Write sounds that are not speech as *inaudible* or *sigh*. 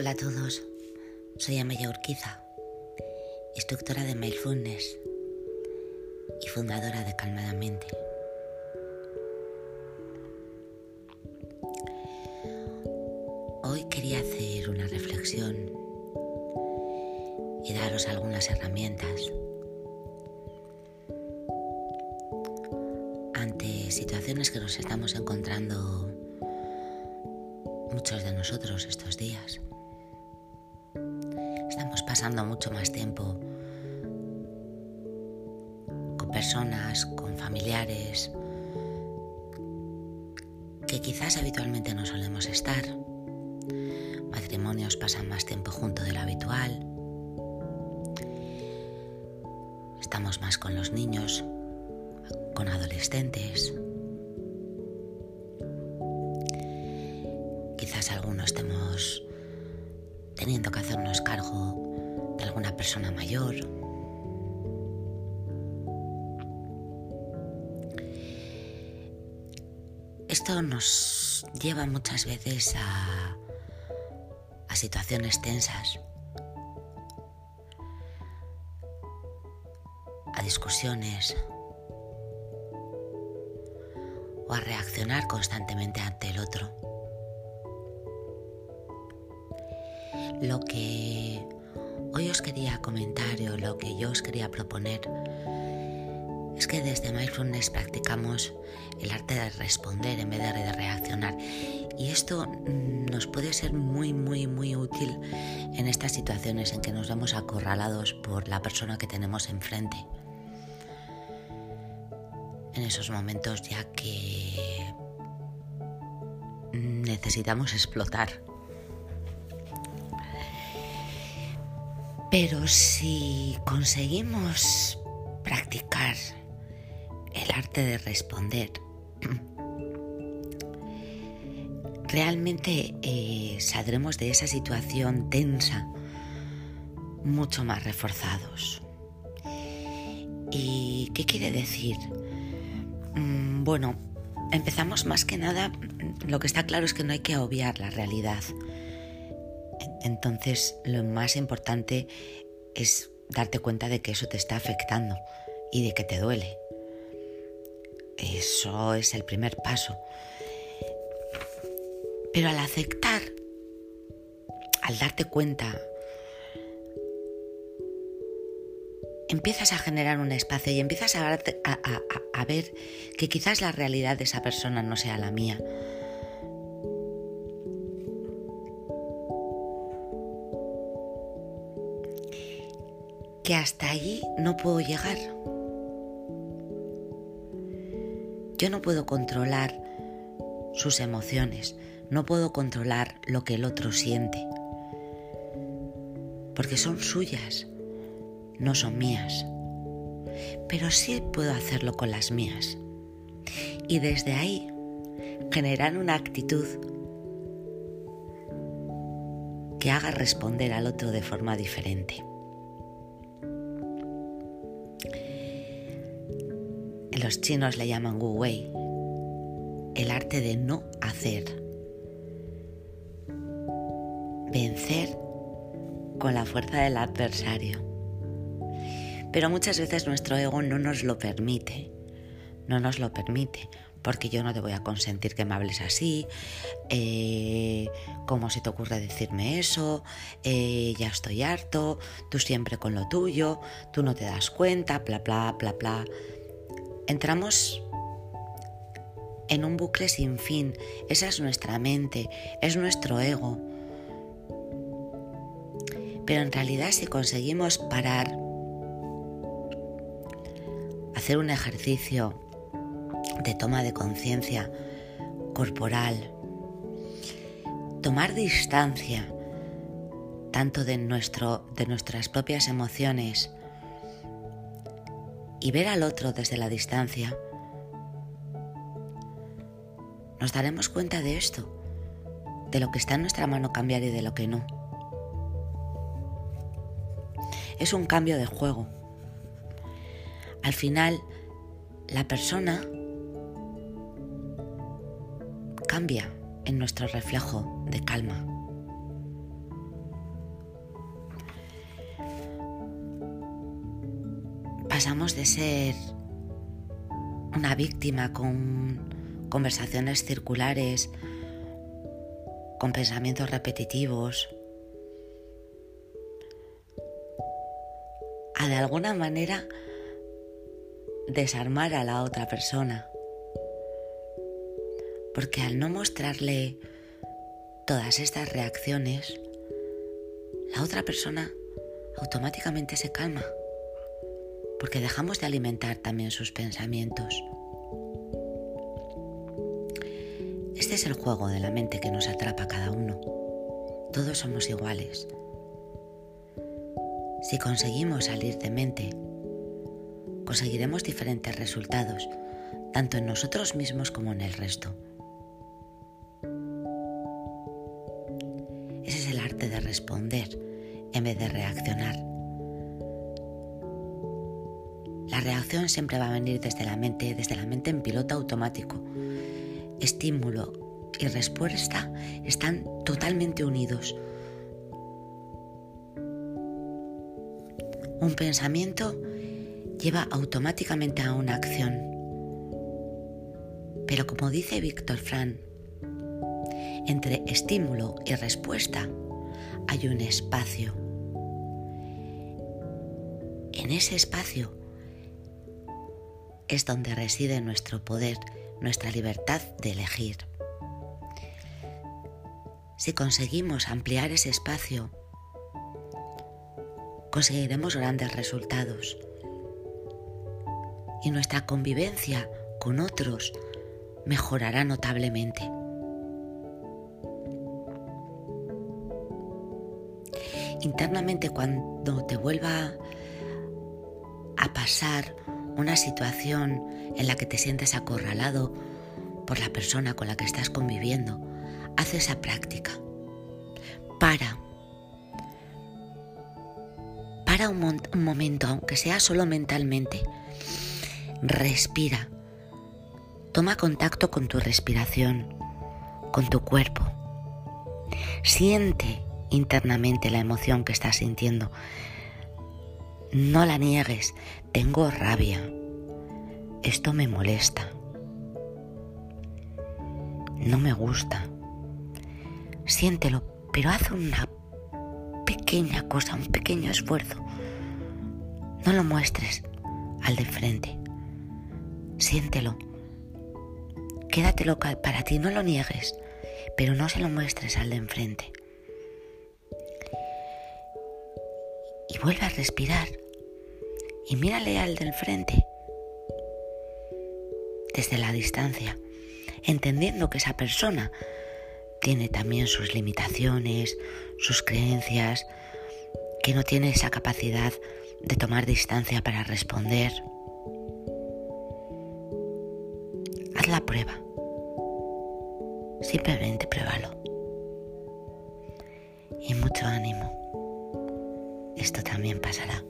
Hola a todos, soy Amaya Urquiza, instructora de Mindfulness y fundadora de Calmadamente. Hoy quería hacer una reflexión y daros algunas herramientas ante situaciones que nos estamos encontrando muchos de nosotros estos días. Pasando mucho más tiempo con personas, con familiares, que quizás habitualmente no solemos estar. Matrimonios pasan más tiempo junto de lo habitual. Estamos más con los niños, con adolescentes. Quizás algunos estemos teniendo que hacernos cargo de alguna persona mayor. Esto nos lleva muchas veces a, a situaciones tensas, a discusiones o a reaccionar constantemente ante el otro. Lo que hoy os quería comentar o lo que yo os quería proponer es que desde Mindfulness practicamos el arte de responder en vez de reaccionar. Y esto nos puede ser muy, muy, muy útil en estas situaciones en que nos vemos acorralados por la persona que tenemos enfrente. En esos momentos ya que necesitamos explotar. Pero si conseguimos practicar el arte de responder, *clears throat* realmente eh, saldremos de esa situación tensa mucho más reforzados. ¿Y qué quiere decir? Mm, bueno, empezamos más que nada, lo que está claro es que no hay que obviar la realidad. Entonces, lo más importante es darte cuenta de que eso te está afectando y de que te duele. Eso es el primer paso. Pero al aceptar, al darte cuenta, empiezas a generar un espacio y empiezas a, a, ver que quizás la realidad de esa persona no sea la mía. Que hasta allí no puedo llegar. Yo no puedo controlar sus emociones, no puedo controlar lo que el otro siente, porque son suyas, no son mías. Pero sí puedo hacerlo con las mías. Y desde ahí generar una actitud que haga responder al otro de forma diferente. Los chinos le llaman Wu Wei, el arte de no hacer. Vencer con la fuerza del adversario. Pero muchas veces nuestro ego no nos lo permite. No nos lo permite. Porque yo no te voy a consentir que me hables así. Eh, ¿Cómo se te ocurre decirme eso? Eh, ya estoy harto. Tú siempre con lo tuyo. Tú no te das cuenta. Bla, bla, bla, bla entramos en un bucle sin fin. Esa es nuestra mente, es nuestro ego. Pero en realidad si conseguimos parar, hacer un ejercicio de toma de conciencia corporal, tomar distancia tanto de, nuestro, de nuestras propias emociones y ver al otro desde la distancia, nos daremos cuenta de esto, de lo que está en nuestra mano cambiar y de lo que no. Es un cambio de juego. Al final, la persona cambia en nuestro reflejo de calma. Pasamos de ser una víctima con conversaciones circulares, con pensamientos repetitivos, a de alguna manera desarmar a la otra persona. Porque al no mostrarle todas estas reacciones, la otra persona automáticamente se calma. Porque dejamos de alimentar también sus pensamientos. Este es el juego de la mente que nos atrapa cada uno. Todos somos iguales. Si conseguimos salir de mente, conseguiremos diferentes resultados, tanto en nosotros mismos como en el resto. Ese es el arte de responder reacción siempre va a venir desde la mente, desde la mente en piloto automático. Estímulo y respuesta están totalmente unidos. Un pensamiento lleva automáticamente a una acción. Pero como dice Víctor Fran, entre estímulo y respuesta hay un espacio. En ese espacio es donde reside nuestro poder, nuestra libertad de elegir. Si conseguimos ampliar ese espacio, conseguiremos grandes resultados. Y nuestra convivencia con otros mejorará notablemente. Internamente cuando te vuelva a pasar una situación en la que te sientes acorralado por la persona con la que estás conviviendo, haz esa práctica. Para. Para un, un momento, aunque sea solo mentalmente. Respira. Toma contacto con tu respiración, con tu cuerpo. Siente internamente la emoción que estás sintiendo. No la niegues. Tengo rabia. Esto me molesta. No me gusta. Siéntelo, pero haz una pequeña cosa, un pequeño esfuerzo. No lo muestres al de frente. Siéntelo. Quédatelo para ti, no lo niegues, pero no se lo muestres al de enfrente. Y vuelve a respirar y mírale al del frente desde la distancia, entendiendo que esa persona tiene también sus limitaciones, sus creencias, que no tiene esa capacidad de tomar distancia para responder. Haz la prueba. Simplemente pruébalo. Y mucho ánimo esto también pasará.